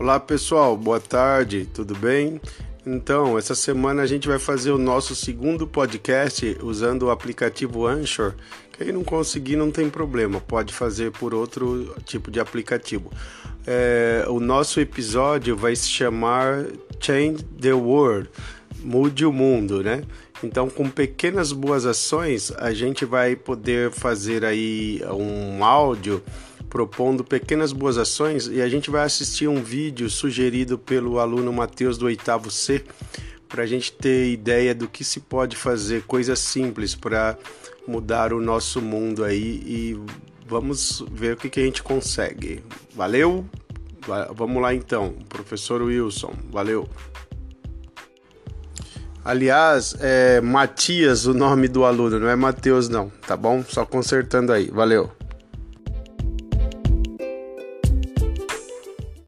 Olá pessoal, boa tarde, tudo bem? Então, essa semana a gente vai fazer o nosso segundo podcast usando o aplicativo Anchor. Quem não conseguir não tem problema, pode fazer por outro tipo de aplicativo. É, o nosso episódio vai se chamar Change the World, mude o mundo, né? Então, com pequenas boas ações, a gente vai poder fazer aí um áudio propondo pequenas boas ações e a gente vai assistir um vídeo sugerido pelo aluno Matheus do oitavo C para a gente ter ideia do que se pode fazer, coisas simples para mudar o nosso mundo aí e vamos ver o que, que a gente consegue. Valeu? Vamos lá então, professor Wilson, valeu. Aliás, é Matias o nome do aluno, não é Matheus não, tá bom? Só consertando aí, valeu.